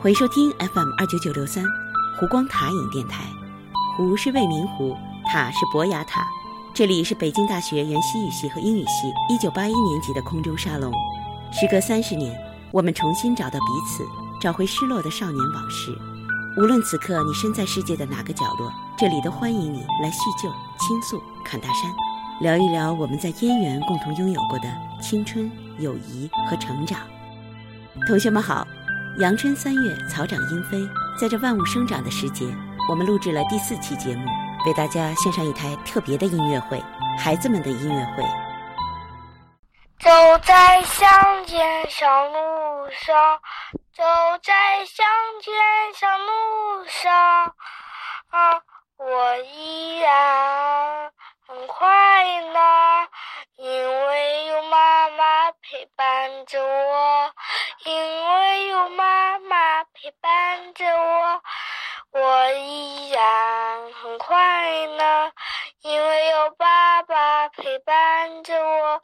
欢迎收听 FM 二九九六三湖光塔影电台。湖是未名湖，塔是博雅塔。这里是北京大学原西语系和英语系一九八一年级的空中沙龙。时隔三十年，我们重新找到彼此，找回失落的少年往事。无论此刻你身在世界的哪个角落，这里都欢迎你来叙旧、倾诉、侃大山，聊一聊我们在燕园共同拥有过的青春、友谊和成长。同学们好，阳春三月，草长莺飞，在这万物生长的时节，我们录制了第四期节目，为大家献上一台特别的音乐会——孩子们的音乐会。走在乡间小路上，走在乡间小路上，啊，我依然很快乐，因为有妈妈陪伴着我，因为有妈妈陪伴着我，我依然很快乐，因为有爸爸陪伴着我，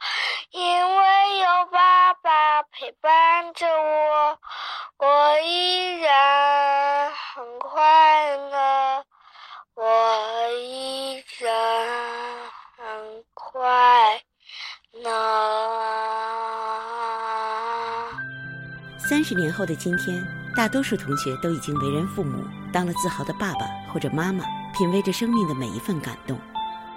因为有爸爸陪伴着我，我依然很快乐，我依然很快乐。三十年后的今天，大多数同学都已经为人父母，当了自豪的爸爸或者妈妈，品味着生命的每一份感动。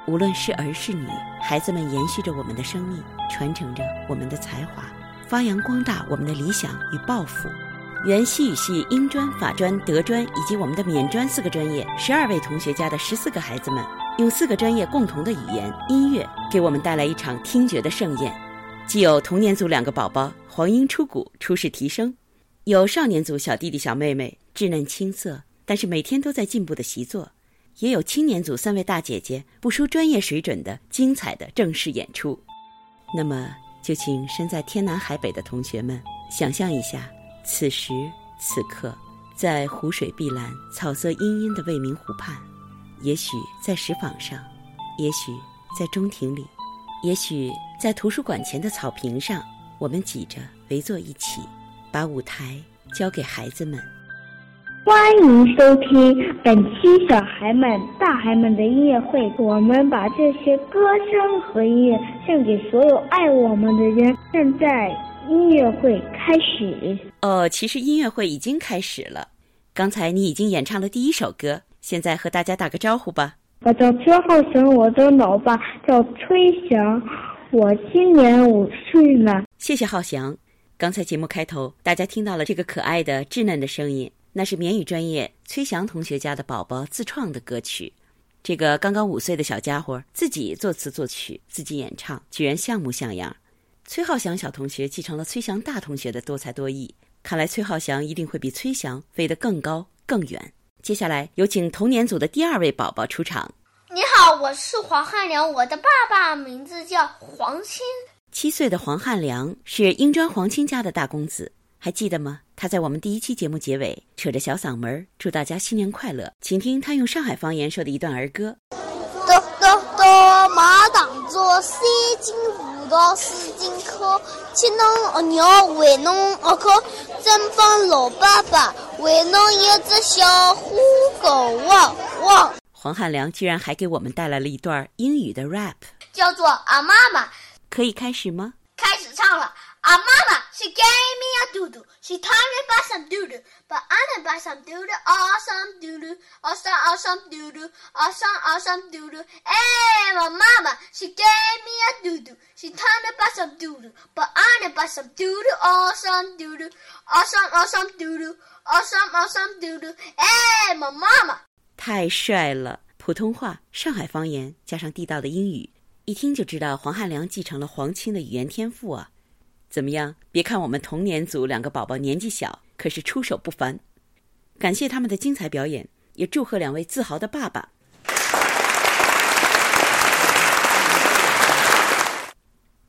无论是儿是女，孩子们延续着我们的生命，传承着我们的才华，发扬光大我们的理想与抱负。原西语系英专、法专、德专以及我们的缅专四个专业，十二位同学家的十四个孩子们，用四个专业共同的语言——音乐，给我们带来一场听觉的盛宴。既有童年组两个宝宝黄莺出谷，初试提升；有少年组小弟弟小妹妹稚嫩青涩，但是每天都在进步的习作；也有青年组三位大姐姐不输专业水准的精彩的正式演出。那么，就请身在天南海北的同学们想象一下，此时此刻，在湖水碧蓝、草色茵茵的未名湖畔，也许在石坊上，也许在中庭里。也许在图书馆前的草坪上，我们挤着围坐一起，把舞台交给孩子们。欢迎收听本期小孩们、大孩们的音乐会。我们把这些歌声和音乐献给所有爱我们的人。现在音乐会开始。哦，其实音乐会已经开始了。刚才你已经演唱了第一首歌，现在和大家打个招呼吧。我叫崔浩翔，我的老爸叫崔翔，我今年五岁了。谢谢浩翔。刚才节目开头，大家听到了这个可爱的、稚嫩的声音，那是缅语专业崔翔同学家的宝宝自创的歌曲。这个刚刚五岁的小家伙自己作词作曲，自己演唱，居然像模像样。崔浩翔小同学继承了崔翔大同学的多才多艺，看来崔浩翔一定会比崔翔飞得更高更远。接下来有请童年组的第二位宝宝出场。你好，我是黄汉良，我的爸爸名字叫黄清。七岁的黄汉良是英专黄清家的大公子，还记得吗？他在我们第一期节目结尾扯着小嗓门祝大家新年快乐。请听他用上海方言说的一段儿歌。哆哆哆，马当作三斤葡萄四斤壳，吃侬额娘喂侬额口，真帮老爸爸喂侬一只小虎狗汪汪。黄汉良居然还给我们带来了一段英语的 rap，叫做阿妈妈，可以开始吗？开始唱了。啊妈妈，she gave me a doodle, she taught me about some doodle, but I didn't buy some doodle, awesome doodle, awesome awesome doodle, awesome awesome doodle. Hey, my mama, she gave me a doodle, she taught me about some doodle, but I didn't buy some doodle, awesome doodle, awesome awesome doodle, awesome awesome doodle. Hey, my mama. 太帅了！普通话、上海方言加上地道的英语，一听就知道黄汉良继承了黄清的语言天赋啊！怎么样？别看我们童年组两个宝宝年纪小，可是出手不凡。感谢他们的精彩表演，也祝贺两位自豪的爸爸。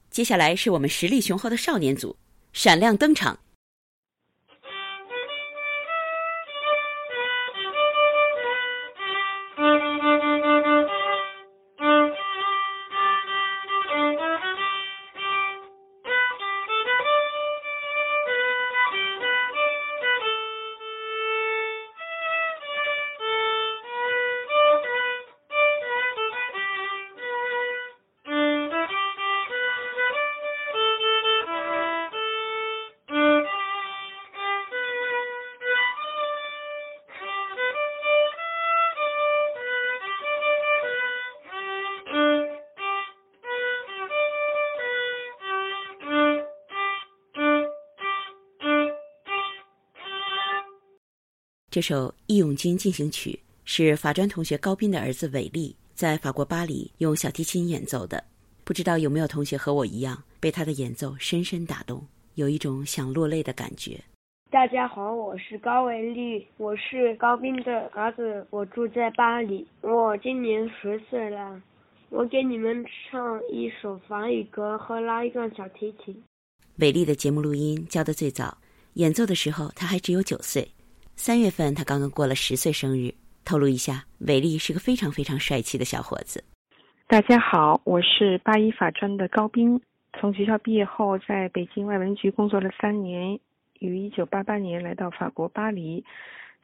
接下来是我们实力雄厚的少年组，闪亮登场。这首《义勇军进行曲》是法专同学高斌的儿子伟力在法国巴黎用小提琴演奏的。不知道有没有同学和我一样被他的演奏深深打动，有一种想落泪的感觉。大家好，我是高伟丽，我是高斌的儿子，我住在巴黎，我今年十岁了。我给你们唱一首法语歌和拉一段小提琴。伟丽的节目录音交的最早，演奏的时候他还只有九岁。三月份他刚刚过了十岁生日。透露一下，伟丽是个非常非常帅气的小伙子。大家好，我是八一法专的高斌，从学校毕业后在北京外文局工作了三年。于一九八八年来到法国巴黎，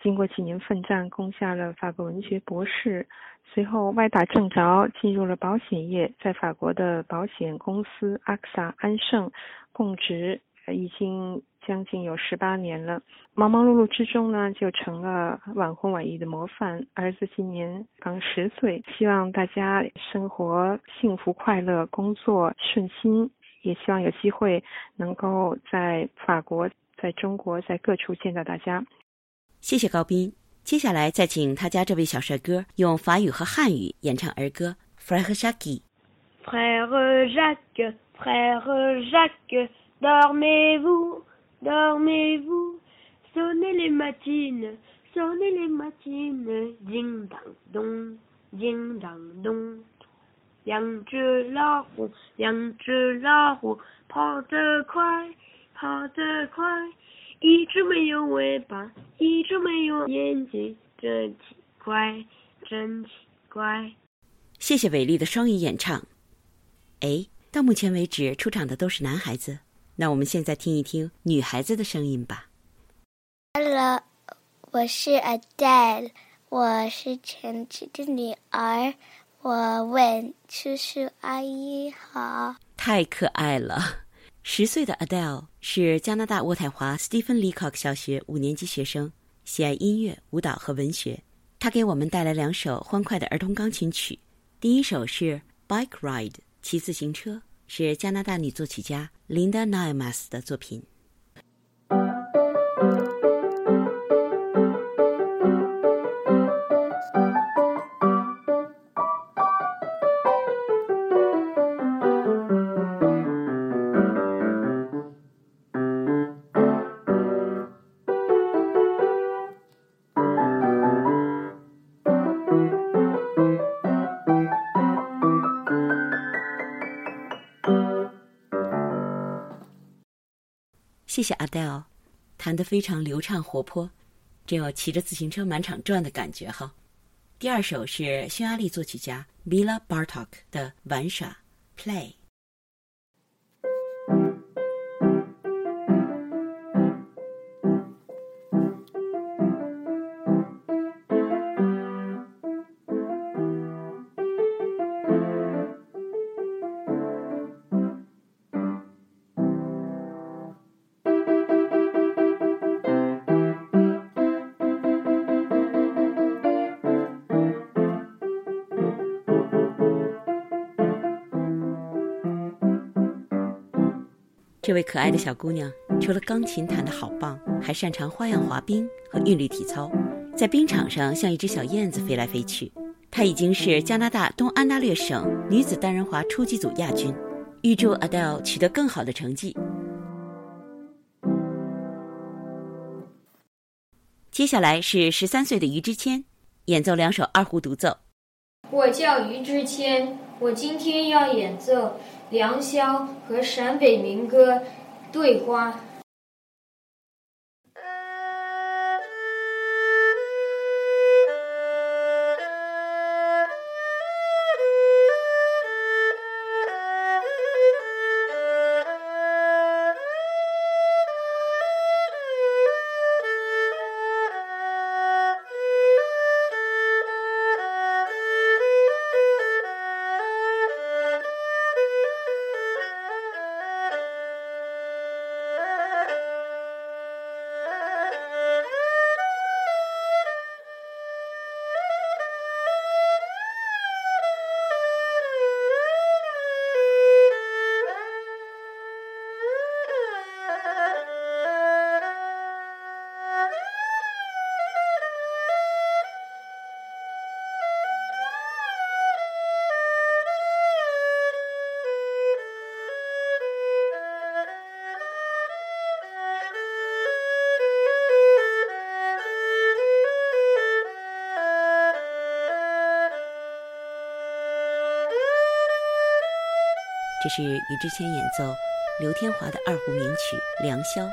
经过几年奋战，攻下了法国文学博士。随后歪打正着进入了保险业，在法国的保险公司阿克萨安盛供职，已经将近有十八年了。忙忙碌碌之中呢，就成了晚婚晚育的模范。儿子今年刚十岁，希望大家生活幸福快乐，工作顺心，也希望有机会能够在法国。在中国，在各处见到大家。谢谢高斌。接下来再请他家这位小帅哥用法语和汉语演唱儿歌《Frère Jacques》。Frère Jacques, Frère Jacques, dormez-vous, dormez-vous, sonnez les matines, sonnez les matines, ding dang dong, ding dang dong. 两只老虎，两只老虎，跑得快。跑得快，一只没有尾巴，一只没有眼睛，真奇怪，真奇怪。谢谢伟丽的双语演唱。哎，到目前为止出场的都是男孩子，那我们现在听一听女孩子的声音吧。Hello，我是 Adele，我是陈琦的女儿，我问叔叔阿姨好。太可爱了。十岁的 Adele 是加拿大渥太华 Stephen Leacock 小学五年级学生，喜爱音乐、舞蹈和文学。他给我们带来两首欢快的儿童钢琴曲。第一首是《Bike Ride》骑自行车，是加拿大女作曲家 Linda Naimas 的作品。谢谢 Adele，弹得非常流畅活泼，真有骑着自行车满场转的感觉哈。第二首是匈牙利作曲家 Bela Bartok 的玩耍 Play。这位可爱的小姑娘，除了钢琴弹得好棒，还擅长花样滑冰和韵律体操，在冰场上像一只小燕子飞来飞去。她已经是加拿大东安大略省女子单人滑初级组亚军。预祝 Adele 取得更好的成绩。接下来是十三岁的于之谦，演奏两首二胡独奏。我叫于之谦，我今天要演奏。良宵和陕北民歌《对花》。是于之谦演奏刘天华的二胡名曲《良宵》。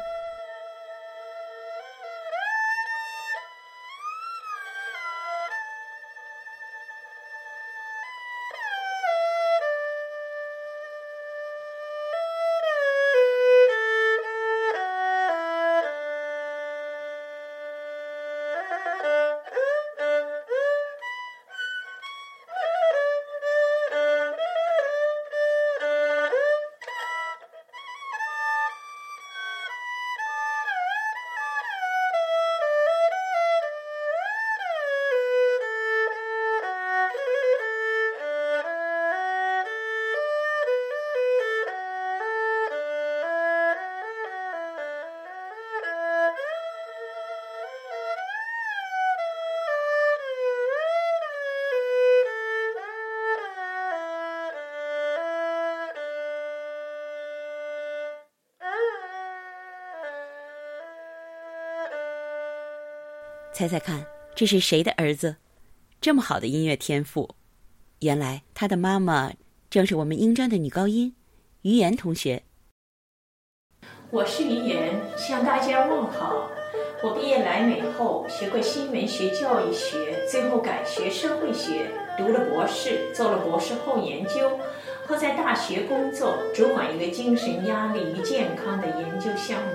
猜猜看，这是谁的儿子？这么好的音乐天赋，原来他的妈妈正是我们英专的女高音于岩同学。我是于岩，向大家问好。我毕业来美后，学过新闻学、教育学，最后改学社会学，读了博士，做了博士后研究，后在大学工作，主管一个精神压力与健康的研究项目。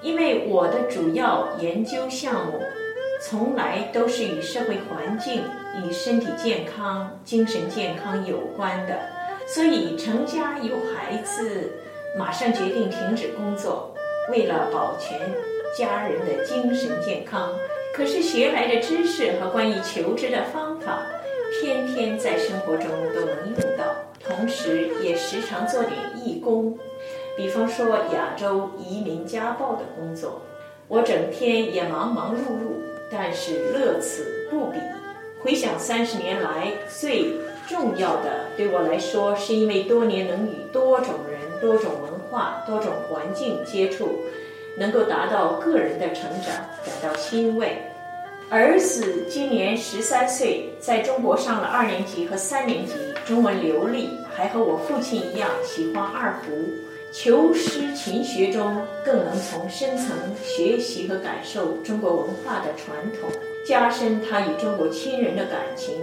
因为我的主要研究项目。从来都是与社会环境、与身体健康、精神健康有关的，所以成家有孩子，马上决定停止工作，为了保全家人的精神健康。可是学来的知识和关于求职的方法，天天在生活中都能用到，同时也时常做点义工，比方说亚洲移民家暴的工作，我整天也忙忙碌碌。但是乐此不彼。回想三十年来，最重要的对我来说，是因为多年能与多种人、多种文化、多种环境接触，能够达到个人的成长，感到欣慰。儿子今年十三岁，在中国上了二年级和三年级，中文流利，还和我父亲一样喜欢二胡。求师勤学中，更能从深层学习和感受中国文化的传统，加深他与中国亲人的感情，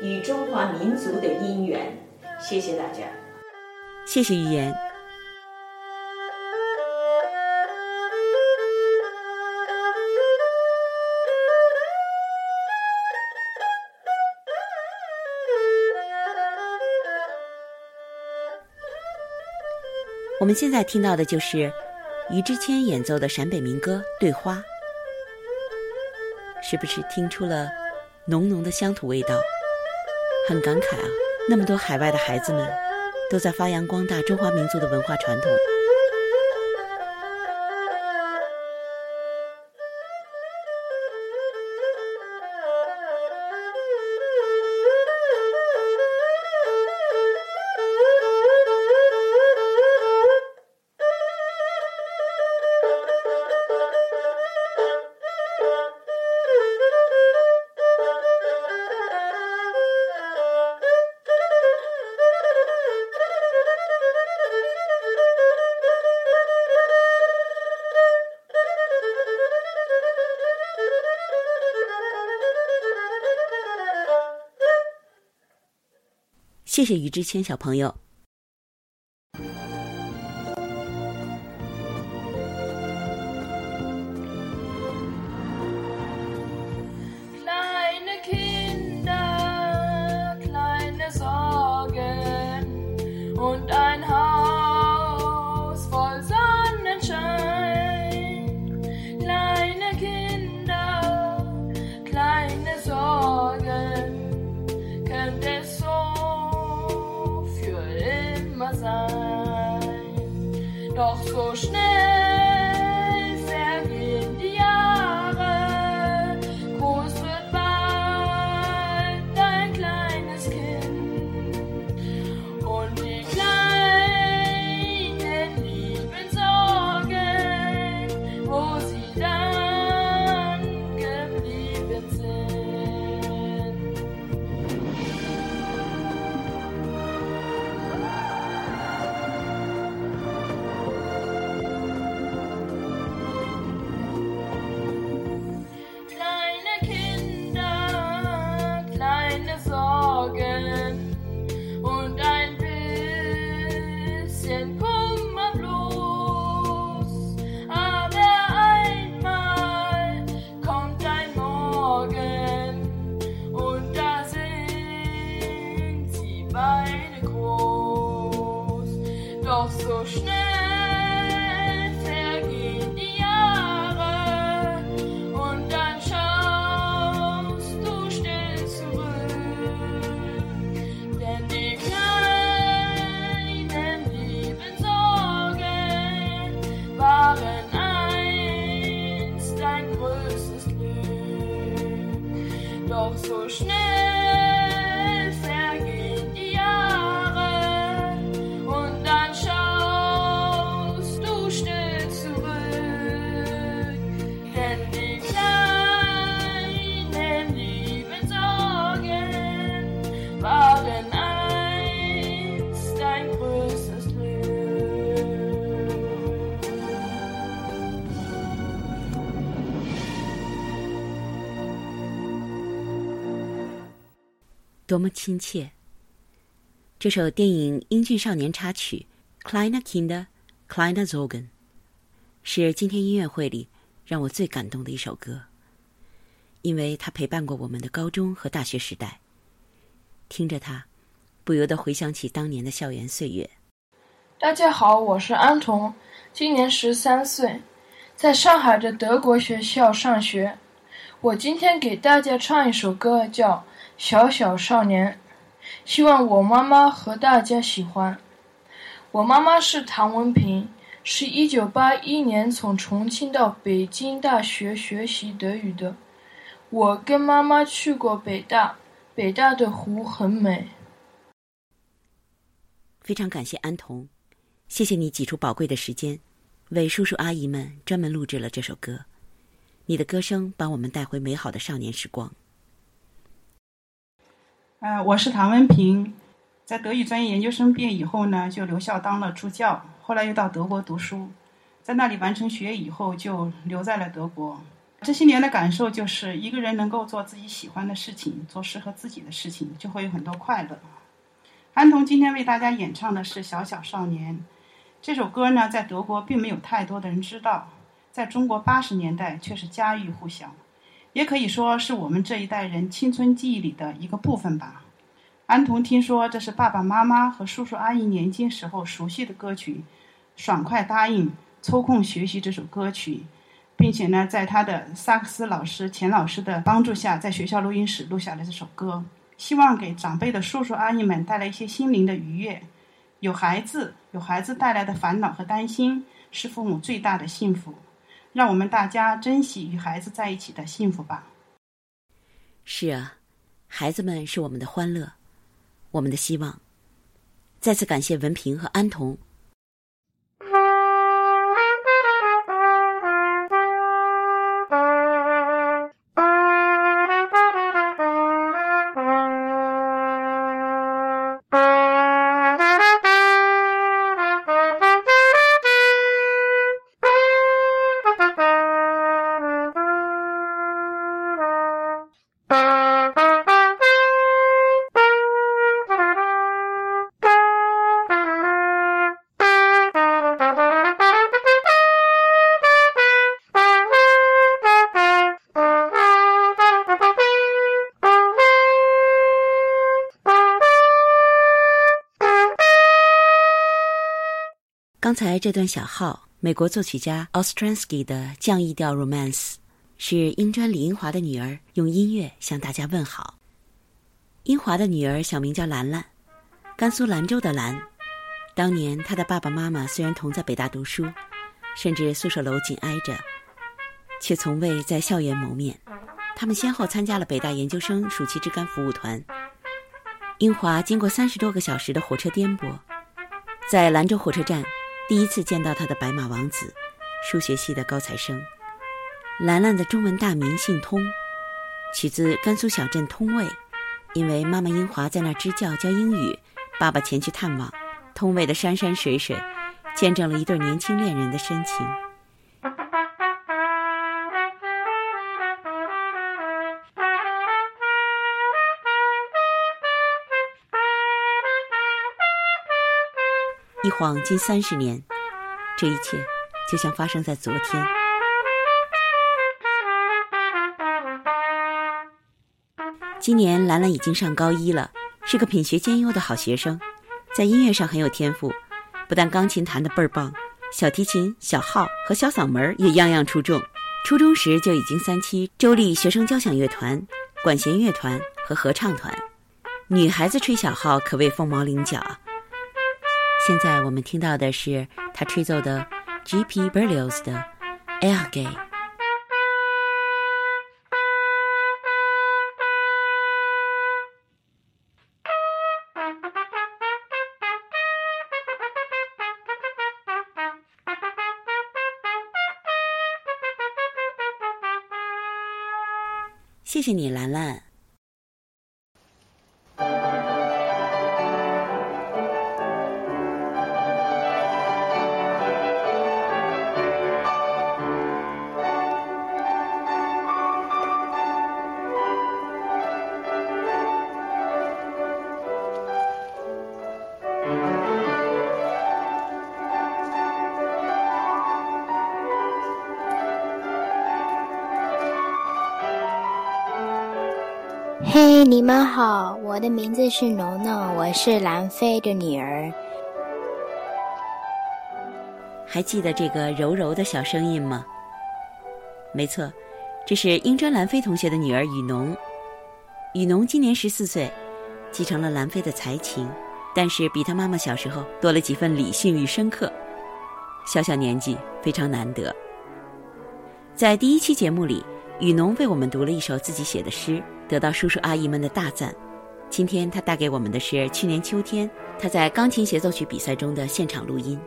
与中华民族的因缘。谢谢大家，谢谢语言。我们现在听到的就是于之谦演奏的陕北民歌《对花》，是不是听出了浓浓的乡土味道？很感慨啊！那么多海外的孩子们都在发扬光大中华民族的文化传统。谢谢于之谦小朋友。Doch so schnell 多么亲切！这首电影英俊少年插曲《Kleine Kinder, Kleine Sorgen》是今天音乐会里让我最感动的一首歌，因为它陪伴过我们的高中和大学时代。听着它，不由得回想起当年的校园岁月。大家好，我是安童，今年十三岁，在上海的德国学校上学。我今天给大家唱一首歌，叫《小小少年》，希望我妈妈和大家喜欢。我妈妈是唐文平，是一九八一年从重庆到北京大学学习德语的。我跟妈妈去过北大，北大的湖很美。非常感谢安童，谢谢你挤出宝贵的时间，为叔叔阿姨们专门录制了这首歌。你的歌声把我们带回美好的少年时光。呃，我是唐文平，在德语专业研究生毕业以后呢，就留校当了助教，后来又到德国读书，在那里完成学业以后，就留在了德国。这些年的感受就是，一个人能够做自己喜欢的事情，做适合自己的事情，就会有很多快乐。韩童今天为大家演唱的是《小小少年》这首歌呢，在德国并没有太多的人知道。在中国八十年代却是家喻户晓，也可以说是我们这一代人青春记忆里的一个部分吧。安童听说这是爸爸妈妈和叔叔阿姨年轻时候熟悉的歌曲，爽快答应抽空学习这首歌曲，并且呢，在他的萨克斯老师钱老师的帮助下，在学校录音室录下了这首歌，希望给长辈的叔叔阿姨们带来一些心灵的愉悦。有孩子，有孩子带来的烦恼和担心，是父母最大的幸福。让我们大家珍惜与孩子在一起的幸福吧。是啊，孩子们是我们的欢乐，我们的希望。再次感谢文平和安童。刚才这段小号，美国作曲家 Ostransky 的降 E 调 Romance，是英专李英华的女儿用音乐向大家问好。英华的女儿小名叫兰兰，甘肃兰州的兰。当年她的爸爸妈妈虽然同在北大读书，甚至宿舍楼紧挨着，却从未在校园谋面。他们先后参加了北大研究生暑期志愿服务团。英华经过三十多个小时的火车颠簸，在兰州火车站。第一次见到他的白马王子，数学系的高材生。兰兰的中文大名姓通，取自甘肃小镇通渭。因为妈妈英华在那支教教英语，爸爸前去探望。通渭的山山水水，见证了一对年轻恋人的深情。一晃近三十年，这一切就像发生在昨天。今年兰兰已经上高一了，是个品学兼优的好学生，在音乐上很有天赋，不但钢琴弹得倍儿棒，小提琴、小号和小嗓门也样样出众。初中时就已经三期州立学生交响乐团、管弦乐团和合唱团，女孩子吹小号可谓凤毛麟角。现在我们听到的是他吹奏的 G.P. Berlioz 的《Elge》。谢谢你，兰兰。你们好，我的名字是农农，我是兰飞的女儿。还记得这个柔柔的小声音吗？没错，这是英专兰飞同学的女儿雨农。雨农今年十四岁，继承了兰飞的才情，但是比她妈妈小时候多了几分理性与深刻。小小年纪非常难得。在第一期节目里，雨农为我们读了一首自己写的诗。得到叔叔阿姨们的大赞。今天他带给我们的是去年秋天他在钢琴协奏曲比赛中的现场录音。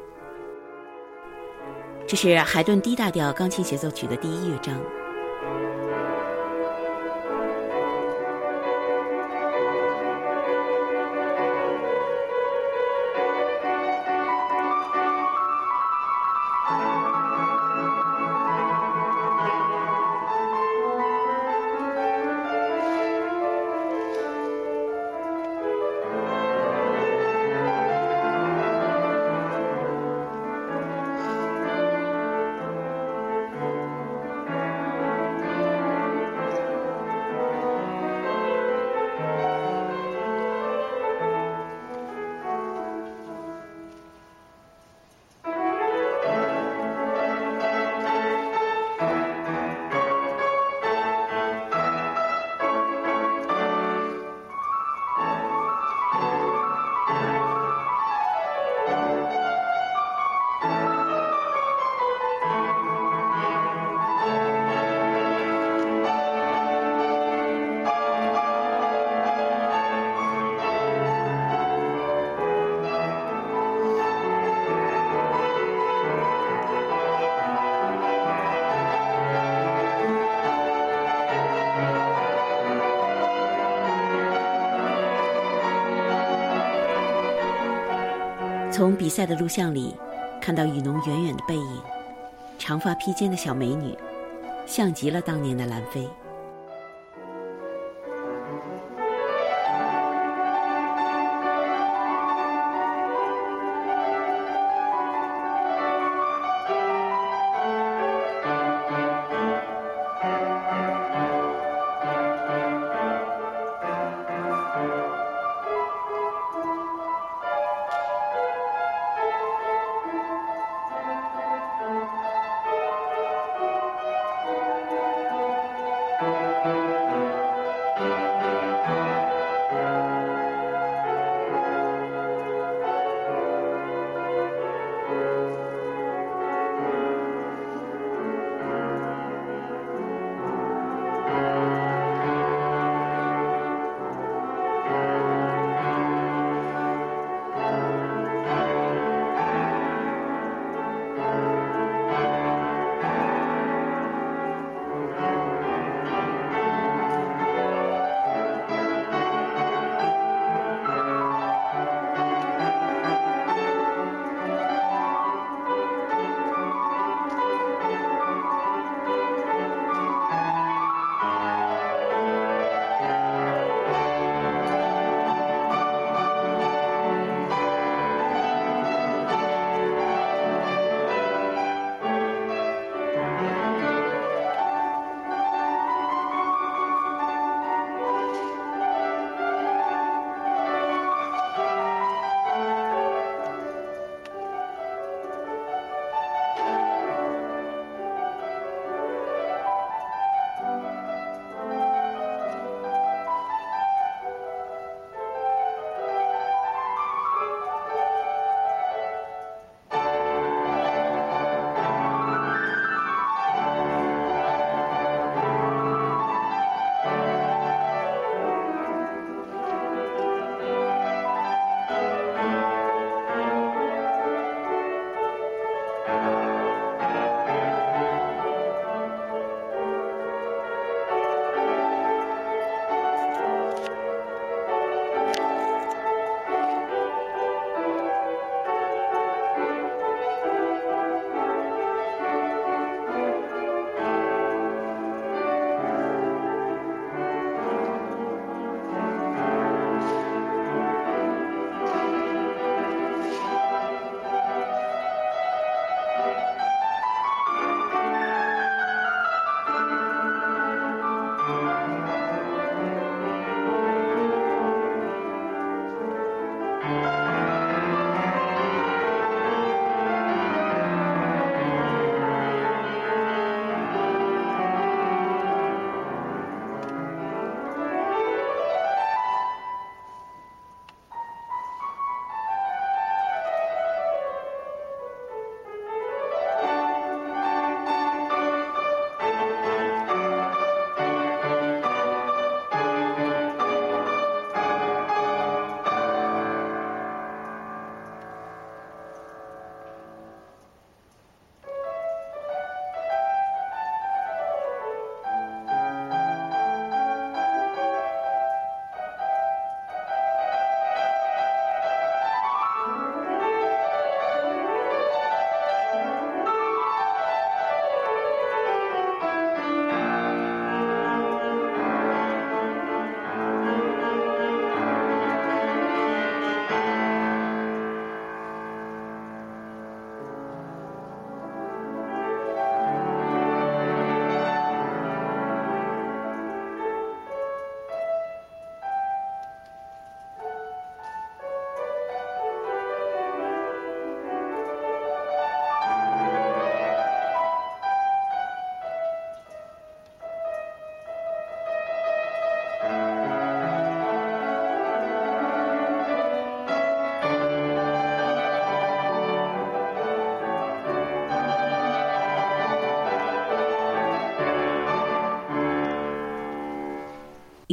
这是海顿 D 大调钢琴协奏曲的第一乐章。从比赛的录像里，看到雨农远远的背影，长发披肩的小美女，像极了当年的兰菲。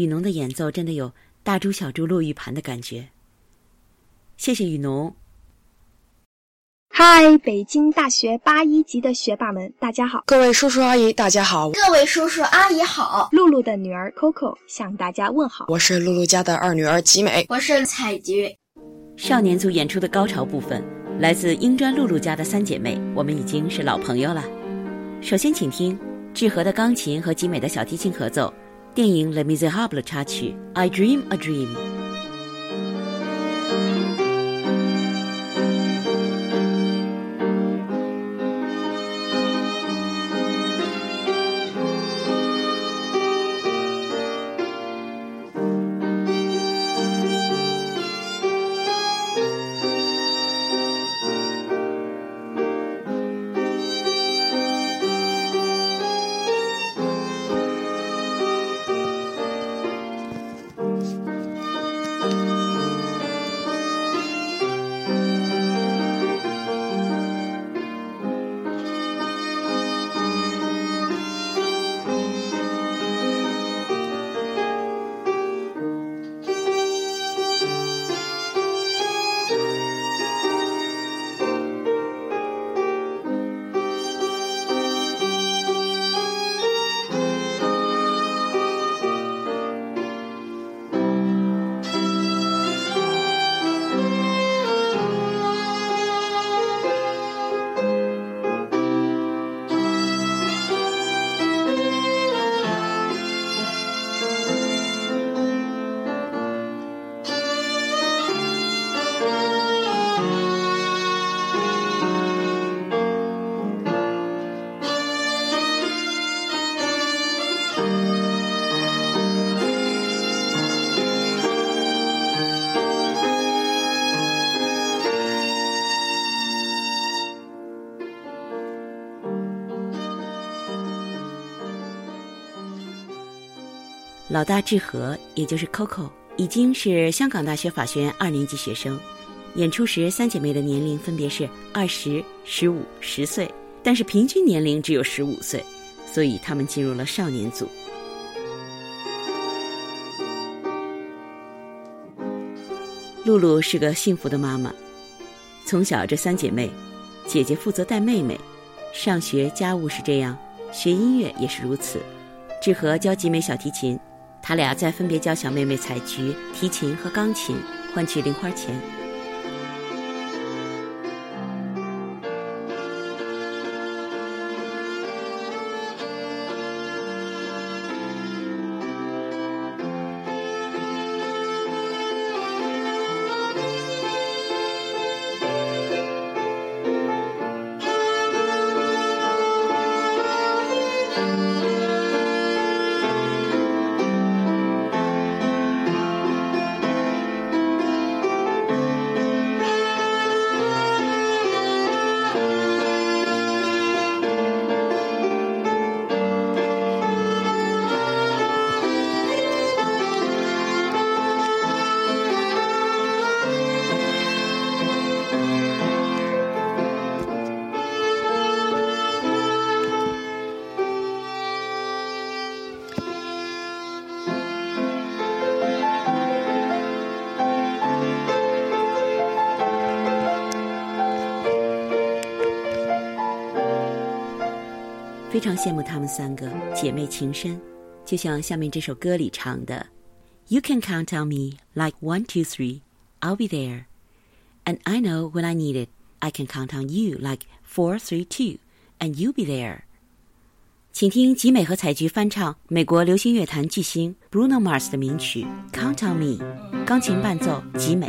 雨农的演奏真的有大珠小珠落玉盘的感觉。谢谢雨农。嗨，北京大学八一级的学霸们，大家好！各位叔叔阿姨，大家好！各位叔叔阿姨好！露露的女儿 Coco 向大家问好。我是露露家的二女儿吉美。我是采菊。少年组演出的高潮部分，来自英专露露家的三姐妹，我们已经是老朋友了。首先，请听志和的钢琴和吉美的小提琴合奏，电影《Les Miserables》插曲《I Dream a Dream》。 老大志和，也就是 Coco，已经是香港大学法学院二年级学生。演出时，三姐妹的年龄分别是二十、十五、十岁，但是平均年龄只有十五岁，所以他们进入了少年组。露露是个幸福的妈妈，从小这三姐妹，姐姐负责带妹妹，上学家务是这样，学音乐也是如此。志和教吉美小提琴。他俩再分别教小妹妹采菊、提琴和钢琴，换取零花钱。羡慕她们三个姐妹情深，就像下面这首歌里唱的：“You can count on me like one, two, three, I'll be there, and I know when I need it, I can count on you like four, three, two, and you'll be there。”请听吉美和采菊翻唱美国流行乐坛巨星 Bruno Mars 的名曲《Count on Me》，钢琴伴奏吉美。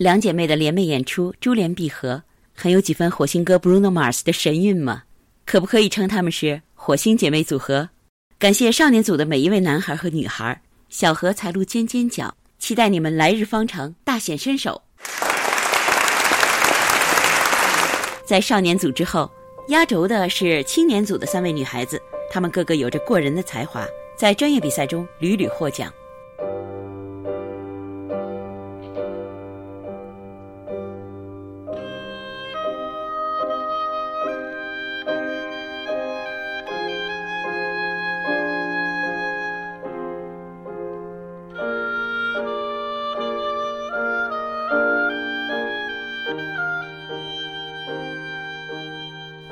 两姐妹的联袂演出珠联璧合，很有几分火星哥 Bruno Mars 的神韵嘛？可不可以称他们是火星姐妹组合？感谢少年组的每一位男孩和女孩，小荷才露尖尖角，期待你们来日方长，大显身手。在少年组之后，压轴的是青年组的三位女孩子，她们个个有着过人的才华，在专业比赛中屡屡获奖。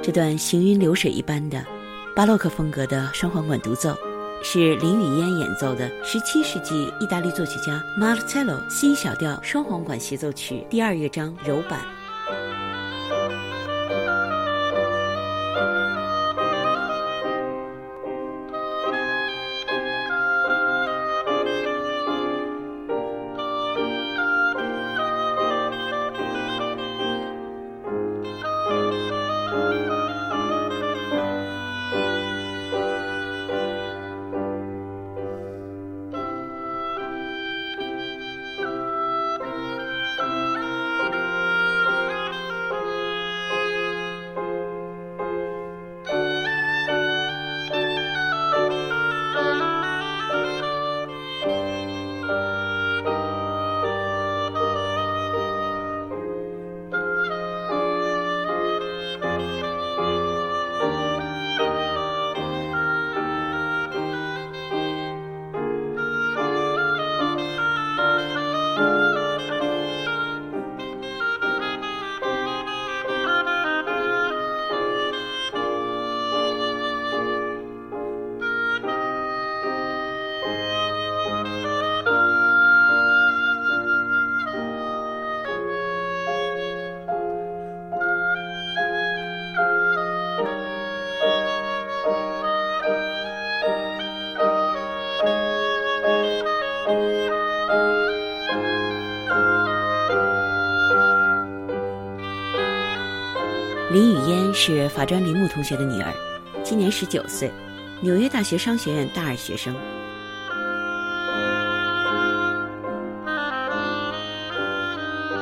这段行云流水一般的巴洛克风格的双簧管独奏，是林语嫣演奏的17世纪意大利作曲家 Marcello 新小调双簧管协奏曲第二乐章柔版。林雨嫣是法专林木同学的女儿，今年十九岁，纽约大学商学院大二学生。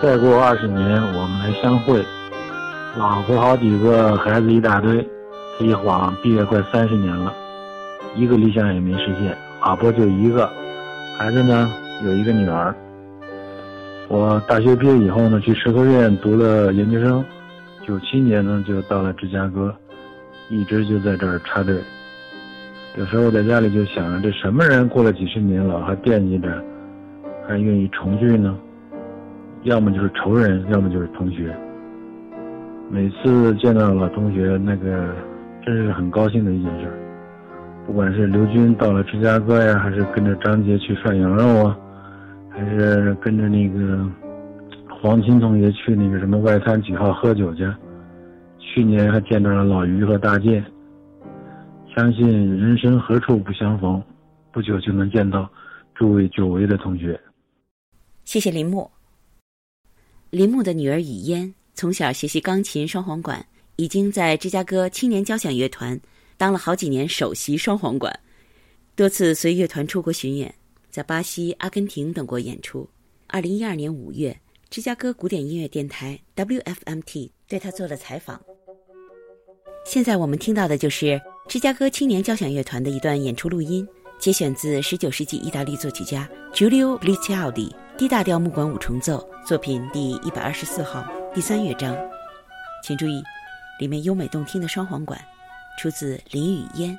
再过二十年，我们来相会。老婆好几个，孩子一大堆，这一晃毕业快三十年了，一个理想也没实现。老婆就一个，孩子呢有一个女儿。我大学毕业以后呢，去社科院读了研究生。九七年呢，就到了芝加哥，一直就在这儿插队。有时候在家里就想着，这什么人过了几十年了还惦记着，还愿意重聚呢？要么就是仇人，要么就是同学。每次见到老同学，那个真是很高兴的一件事。不管是刘军到了芝加哥呀，还是跟着张杰去涮羊肉啊，还是跟着那个。黄琴同学去那个什么外滩几号喝酒去？去年还见到了老于和大健。相信人生何处不相逢，不久就能见到诸位久违的同学。谢谢林木。林木的女儿雨嫣从小学习钢琴、双簧管，已经在芝加哥青年交响乐团当了好几年首席双簧管，多次随乐团出国巡演，在巴西、阿根廷等国演出。二零一二年五月。芝加哥古典音乐电台 WFMT 对他做了采访。现在我们听到的就是芝加哥青年交响乐团的一段演出录音，节选自19世纪意大利作曲家 Giulio Blitaldi D 大调木管五重奏作品第一百二十四号第三乐章。请注意，里面优美动听的双簧管，出自林雨嫣。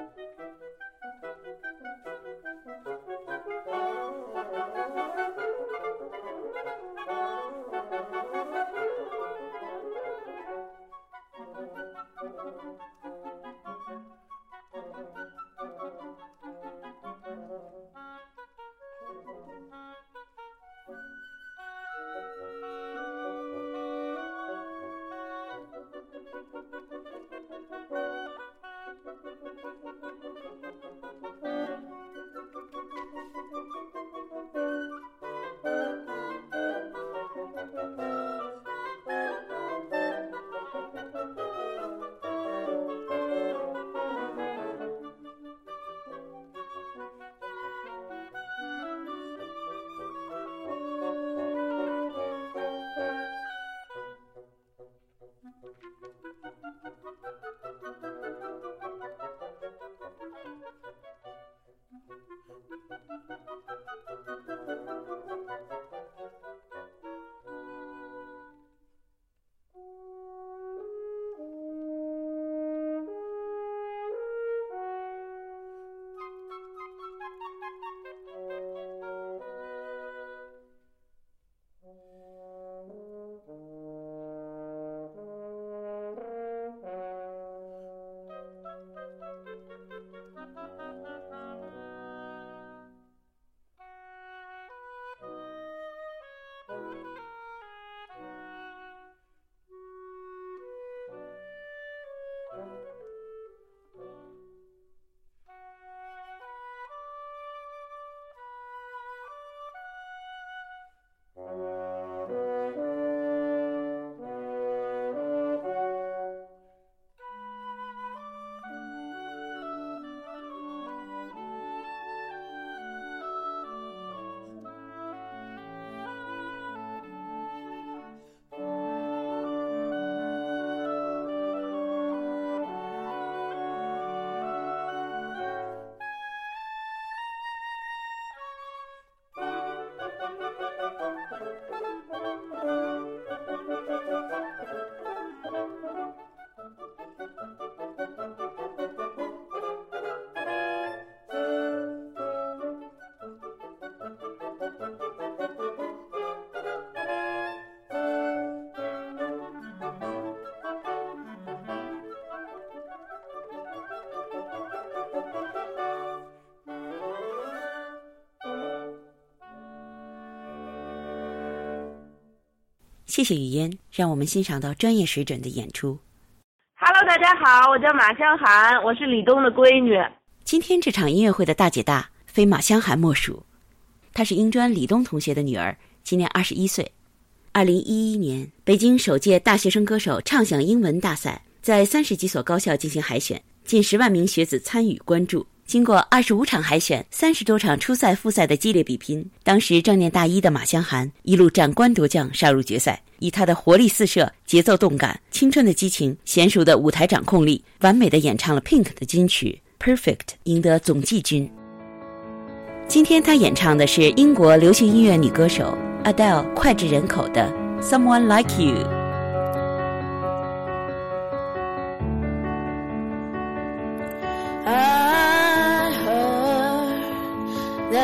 谢谢雨嫣，让我们欣赏到专业水准的演出。Hello，大家好，我叫马香涵，我是李东的闺女。今天这场音乐会的大姐大非马香涵莫属，她是英专李东同学的女儿，今年二十一岁。二零一一年，北京首届大学生歌手唱响英文大赛在三十几所高校进行海选，近十万名学子参与关注。经过二十五场海选、三十多场初赛、复赛的激烈比拼，当时正念大一的马香涵一路斩关夺将，杀入决赛。以她的活力四射、节奏动感、青春的激情、娴熟的舞台掌控力，完美的演唱了 Pink 的金曲《Perfect》，赢得总季军。今天她演唱的是英国流行音乐女歌手 Adele 脍炙人口的《Someone Like You》。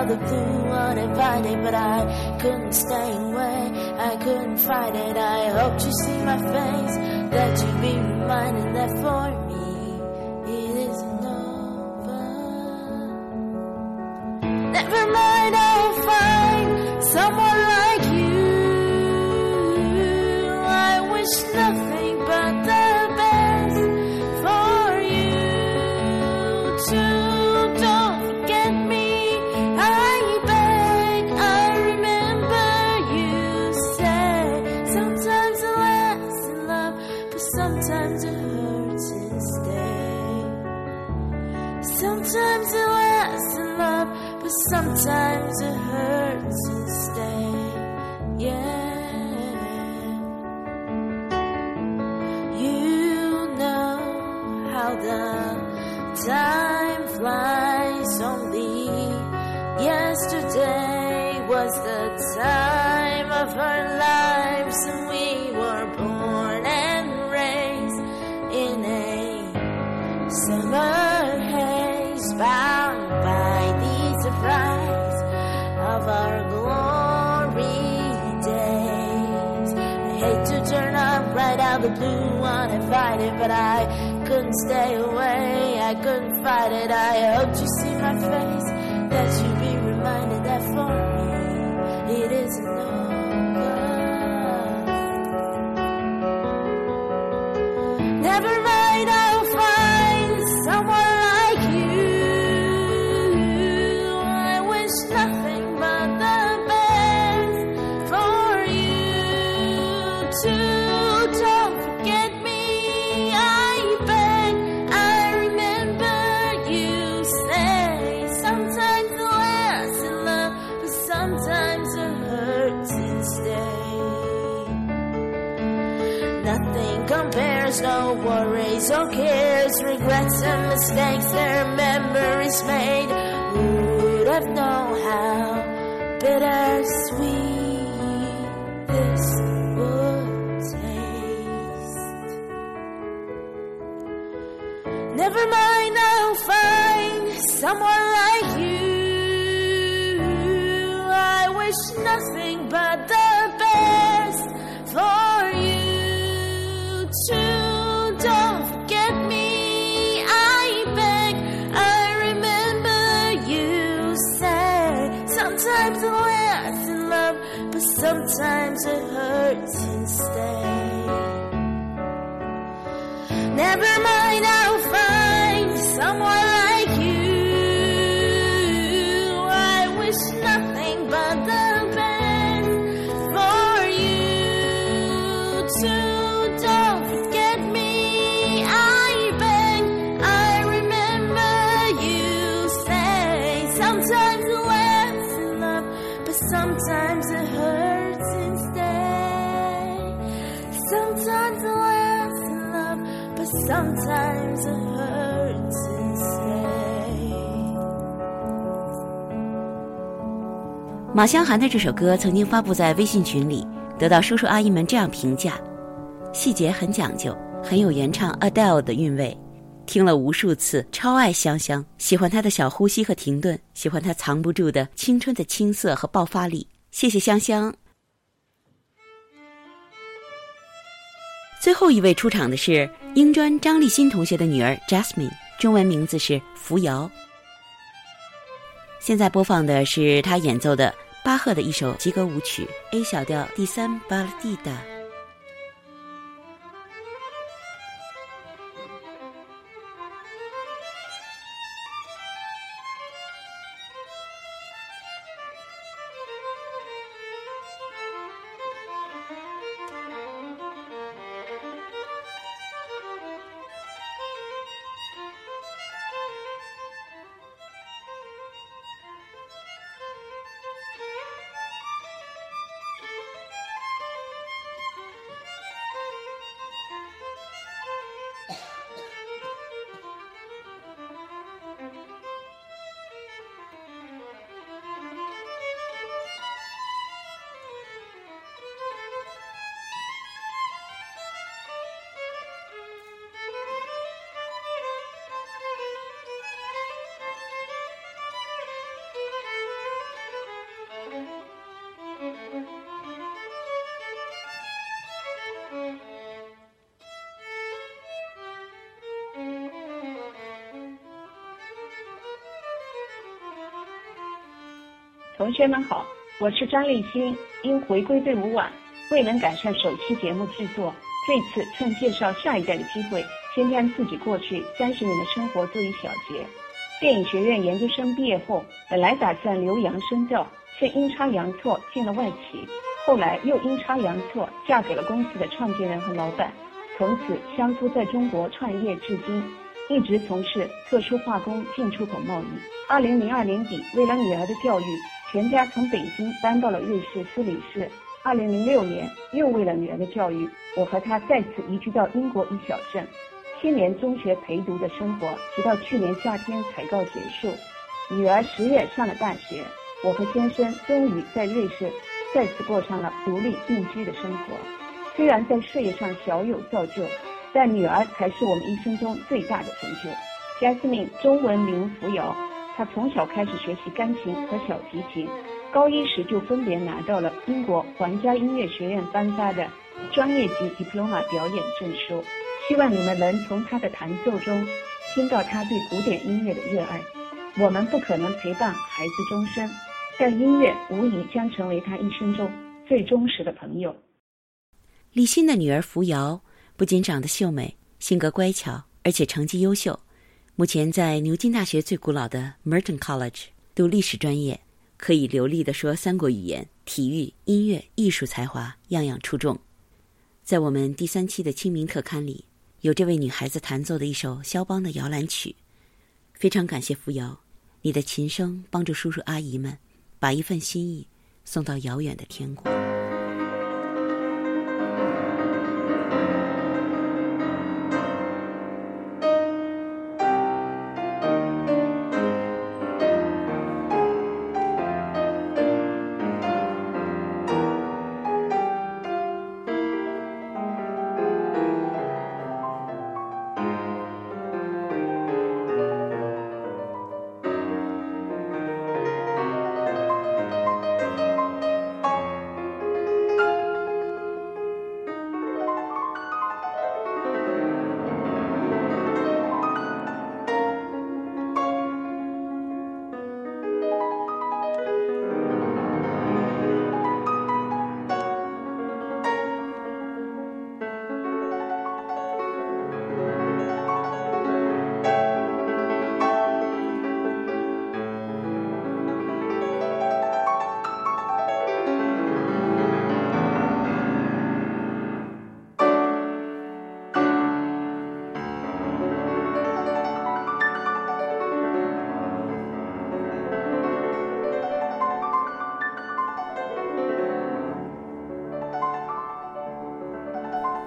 out the blue uninvited, but I couldn't stay away. I couldn't fight it. I hope you see my face, that you be reminded that for me how the time flies. Only yesterday was the time of our lives, and we were born and raised in a summer haze, bound by the surprise of our glory days. I hate to turn up right out the blue uninvited, but I stay away. I couldn't fight it. I hoped you worries or cares, regrets and mistakes, their memories made. Who would have known how bittersweet this would taste? Never mind, I'll find someone words instead. 马湘涵的这首歌曾经发布在微信群里，得到叔叔阿姨们这样评价：细节很讲究，很有原唱 Adele 的韵味。听了无数次，超爱香香，喜欢她的小呼吸和停顿，喜欢她藏不住的青春的青涩和爆发力。谢谢香香。最后一位出场的是英专张立新同学的女儿 Jasmine，中文名字是扶摇。现在播放的是他演奏的巴赫的一首吉格舞曲 A 小调第三巴拉蒂达。同学们好，我是张立新。因回归队伍晚，未能赶上首期节目制作，这次趁介绍下一代的机会，先将自己过去三十年的生活做一小结。电影学院研究生毕业后，本来打算留洋深造，却阴差阳错进了外企，后来又阴差阳错嫁给了公司的创建人和老板，从此相夫在中国创业至今，一直从事特殊化工进出口贸易。二零零二年底，为了女儿的教育。全家从北京搬到了瑞士苏黎世。二零零六年，又为了女儿的教育，我和她再次移居到英国一小镇。七年中学陪读的生活，直到去年夏天才告结束。女儿十月上了大学，我和先生终于在瑞士再次过上了独立定居的生活。虽然在事业上小有造就，但女儿才是我们一生中最大的成就。Jasmine，中文名扶摇。他从小开始学习钢琴和小提琴，高一时就分别拿到了英国皇家音乐学院颁发的专业级 diploma 表演证书。希望你们能从他的弹奏中听到他对古典音乐的热爱。我们不可能陪伴孩子终生，但音乐无疑将成为他一生中最忠实的朋友。李欣的女儿扶摇不仅长得秀美，性格乖巧，而且成绩优秀。目前在牛津大学最古老的 Merton College 读历史专业，可以流利地说三国语言，体育、音乐、艺术才华样样出众。在我们第三期的清明特刊里，有这位女孩子弹奏的一首肖邦的摇篮曲。非常感谢扶摇，你的琴声帮助叔叔阿姨们把一份心意送到遥远的天国。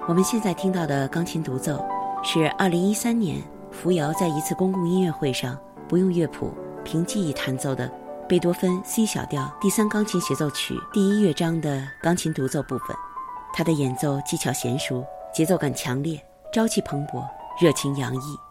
我们现在听到的钢琴独奏，是2013年扶摇在一次公共音乐会上不用乐谱凭记忆弹奏的贝多芬 C 小调第三钢琴协奏曲第一乐章的钢琴独奏部分。他的演奏技巧娴熟，节奏感强烈，朝气蓬勃，热情洋溢。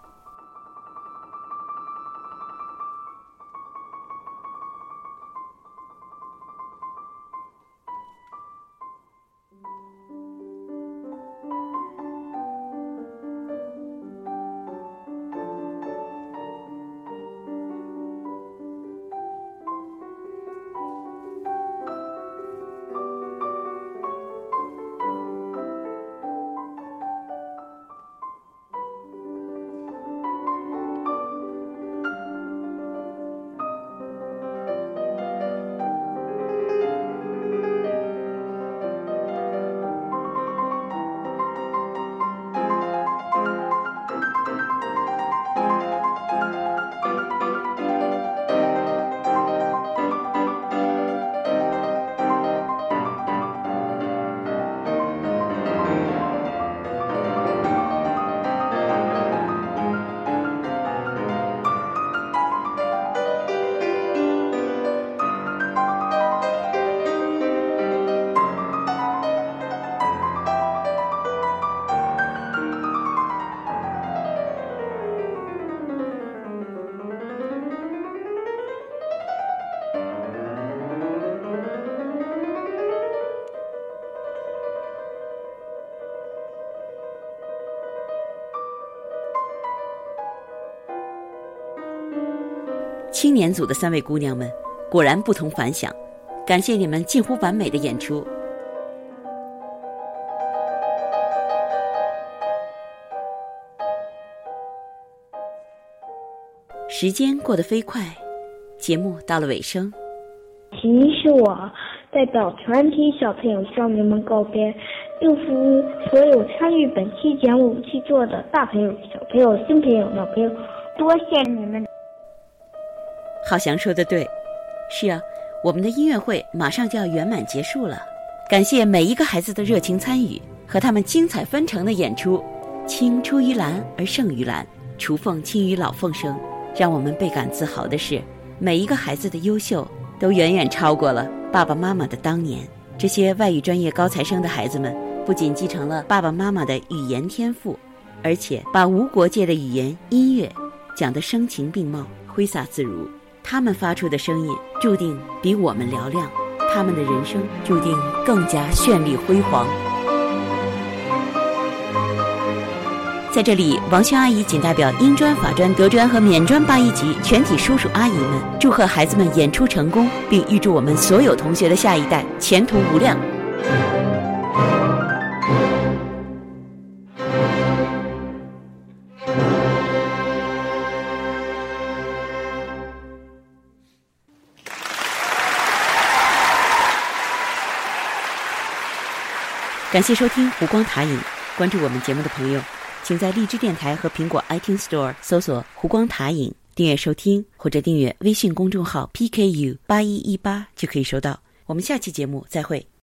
青年组的三位姑娘们果然不同凡响。感谢你们近乎完美的演出。时间过得飞快，节目到了尾声。其实我代表全体小朋友向你们告别，祝福所有参与本期节目制作的大朋友、小朋友、新朋友、老朋友，多谢你们！浩翔说的对，是啊，我们的音乐会马上就要圆满结束了。感谢每一个孩子的热情参与和他们精彩纷呈的演出。青出于蓝而胜于蓝，雏凤轻于老凤声。让我们倍感自豪的是，每一个孩子的优秀都远远超过了爸爸妈妈的当年。这些外语专业高材生的孩子们，不仅继承了爸爸妈妈的语言天赋，而且把无国界的语言、音乐讲得声情并茂、挥洒自如。他们发出的声音注定比我们嘹亮，他们的人生注定更加绚丽辉煌。在这里，王轩阿姨仅代表英专、法专、德专和免专八一级全体叔叔阿姨们，祝贺孩子们演出成功，并预祝我们所有同学的下一代前途无量。感谢收听《湖光塔影》，关注我们节目的朋友。请在荔枝电台和苹果 iTunes Store 搜索“湖光塔影”，订阅收听，或者订阅微信公众号 PKU 八一一八就可以收到。我们下期节目再会。